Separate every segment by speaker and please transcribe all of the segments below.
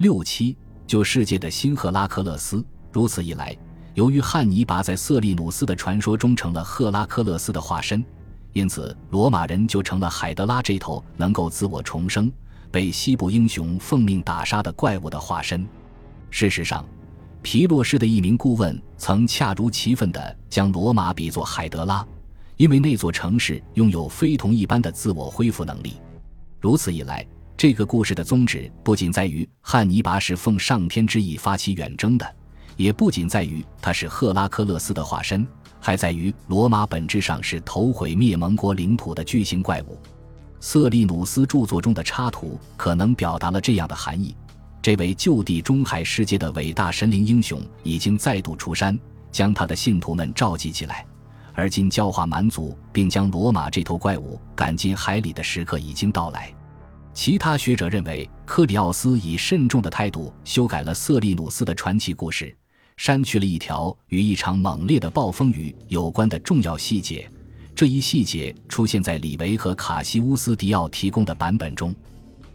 Speaker 1: 六七，就世界的新赫拉克勒斯。如此一来，由于汉尼拔在瑟利努斯的传说中成了赫拉克勒斯的化身，因此罗马人就成了海德拉这头能够自我重生、被西部英雄奉命打杀的怪物的化身。事实上，皮洛士的一名顾问曾恰如其分地将罗马比作海德拉，因为那座城市拥有非同一般的自我恢复能力。如此一来，这个故事的宗旨不仅在于汉尼拔是奉上天之意发起远征的，也不仅在于他是赫拉克勒斯的化身，还在于罗马本质上是投毁灭盟国领土的巨型怪物。瑟利努斯著作中的插图可能表达了这样的含义：这位就地中海世界的伟大神灵英雄已经再度出山，将他的信徒们召集起来，而今教化蛮族并将罗马这头怪物赶进海里的时刻已经到来。其他学者认为，克里奥斯以慎重的态度修改了瑟利努斯的传奇故事，删去了一条与一场猛烈的暴风雨有关的重要细节。这一细节出现在李维和卡西乌斯·迪奥提供的版本中。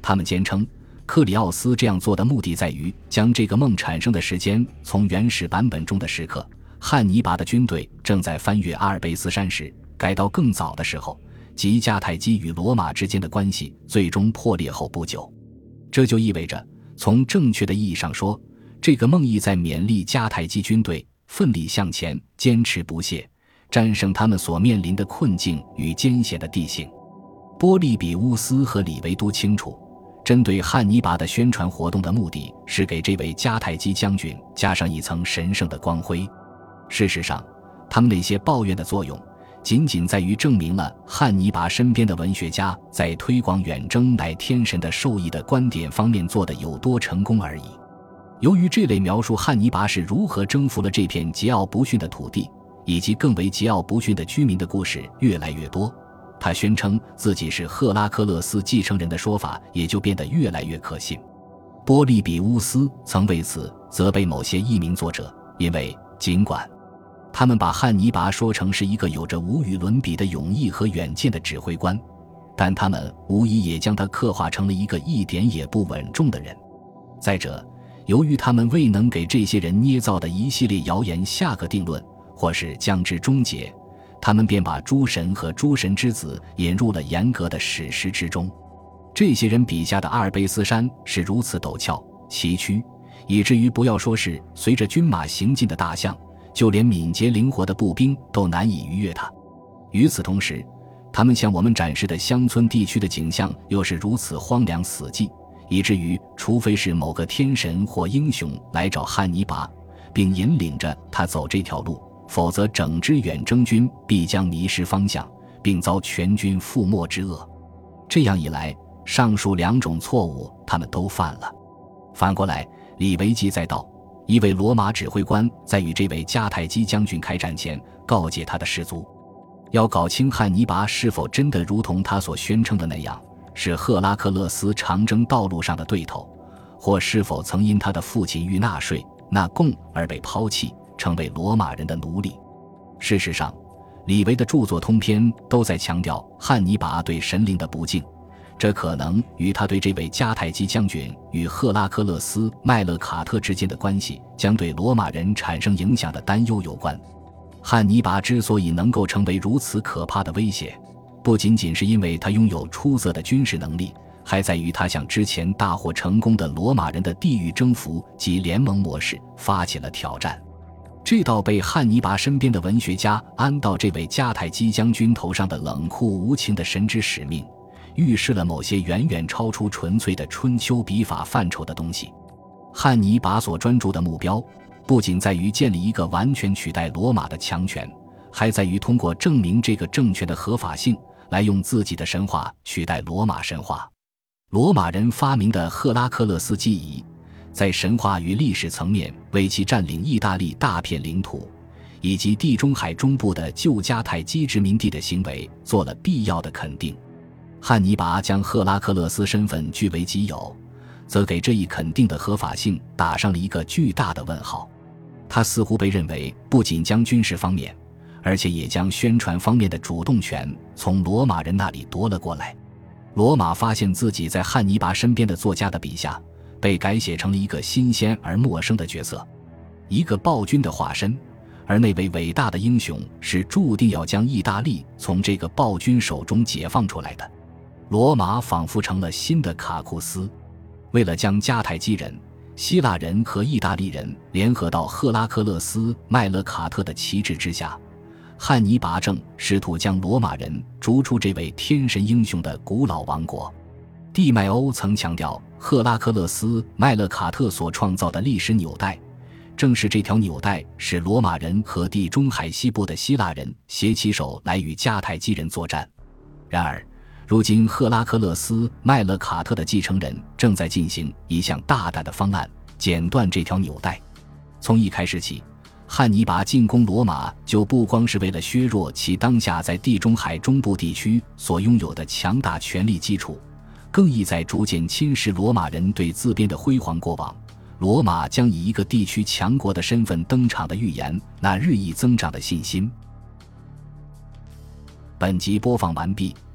Speaker 1: 他们坚称，克里奥斯这样做的目的在于将这个梦产生的时间从原始版本中的时刻——汉尼拔的军队正在翻越阿尔卑斯山时——改到更早的时候。即迦太基与罗马之间的关系最终破裂后不久，这就意味着，从正确的意义上说，这个梦意在勉励迦太基军队奋力向前，坚持不懈，战胜他们所面临的困境与艰险的地形。波利比乌斯和李维都清楚，针对汉尼拔的宣传活动的目的是给这位迦太基将军加上一层神圣的光辉。事实上，他们那些抱怨的作用。仅仅在于证明了汉尼拔身边的文学家在推广远征乃天神的授意的观点方面做得有多成功而已。由于这类描述汉尼拔是如何征服了这片桀骜不驯的土地，以及更为桀骜不驯的居民的故事越来越多，他宣称自己是赫拉克勒斯继承人的说法也就变得越来越可信。波利比乌斯曾为此责备某些译名作者，因为尽管。他们把汉尼拔说成是一个有着无与伦比的勇毅和远见的指挥官，但他们无疑也将他刻画成了一个一点也不稳重的人。再者，由于他们未能给这些人捏造的一系列谣言下个定论，或是将之终结，他们便把诸神和诸神之子引入了严格的史实之中。这些人笔下的阿尔卑斯山是如此陡峭崎岖，以至于不要说是随着军马行进的大象。就连敏捷灵活的步兵都难以逾越它。与此同时，他们向我们展示的乡村地区的景象又是如此荒凉死寂，以至于除非是某个天神或英雄来找汉尼拔，并引领着他走这条路，否则整支远征军必将迷失方向，并遭全军覆没之恶。这样一来，上述两种错误他们都犯了。反过来，李维基再道。一位罗马指挥官在与这位迦太基将军开战前，告诫他的士卒，要搞清汉尼拔是否真的如同他所宣称的那样，是赫拉克勒斯长征道路上的对头，或是否曾因他的父亲欲纳税纳贡而被抛弃，成为罗马人的奴隶。事实上，李维的著作通篇都在强调汉尼拔对神灵的不敬。这可能与他对这位迦太基将军与赫拉克勒斯麦勒卡特之间的关系将对罗马人产生影响的担忧有关。汉尼拔之所以能够成为如此可怕的威胁，不仅仅是因为他拥有出色的军事能力，还在于他向之前大获成功的罗马人的地域征服及联盟模式发起了挑战。这道被汉尼拔身边的文学家安到这位迦太基将军头上的冷酷无情的神之使命。预示了某些远远超出纯粹的春秋笔法范畴的东西。汉尼拔所专注的目标，不仅在于建立一个完全取代罗马的强权，还在于通过证明这个政权的合法性，来用自己的神话取代罗马神话。罗马人发明的赫拉克勒斯记忆，在神话与历史层面为其占领意大利大片领土，以及地中海中部的旧迦太基殖民地的行为做了必要的肯定。汉尼拔将赫拉克勒斯身份据为己有，则给这一肯定的合法性打上了一个巨大的问号。他似乎被认为不仅将军事方面，而且也将宣传方面的主动权从罗马人那里夺了过来。罗马发现自己在汉尼拔身边的作家的笔下，被改写成了一个新鲜而陌生的角色，一个暴君的化身。而那位伟大的英雄是注定要将意大利从这个暴君手中解放出来的。罗马仿佛成了新的卡库斯，为了将迦太基人、希腊人和意大利人联合到赫拉克勒斯麦勒卡特的旗帜之下。汉尼拔正试图将罗马人逐出这位天神英雄的古老王国。蒂迈欧曾强调，赫拉克勒斯麦勒卡特所创造的历史纽带，正是这条纽带使罗马人和地中海西部的希腊人携起手来与迦太基人作战。然而，如今赫拉克勒斯麦勒卡特的继承人正在进行一项大胆的方案，剪断这条纽带。从一开始起。汉尼拔进攻罗马，就不光是为了削弱其当下在地中海中部地区所拥有的强大权力基础，更意在逐渐侵蚀罗马人对自编的辉煌过往。罗马将以一个地区强国的身份登场的预言，那日益增长的信心。本集播放完毕，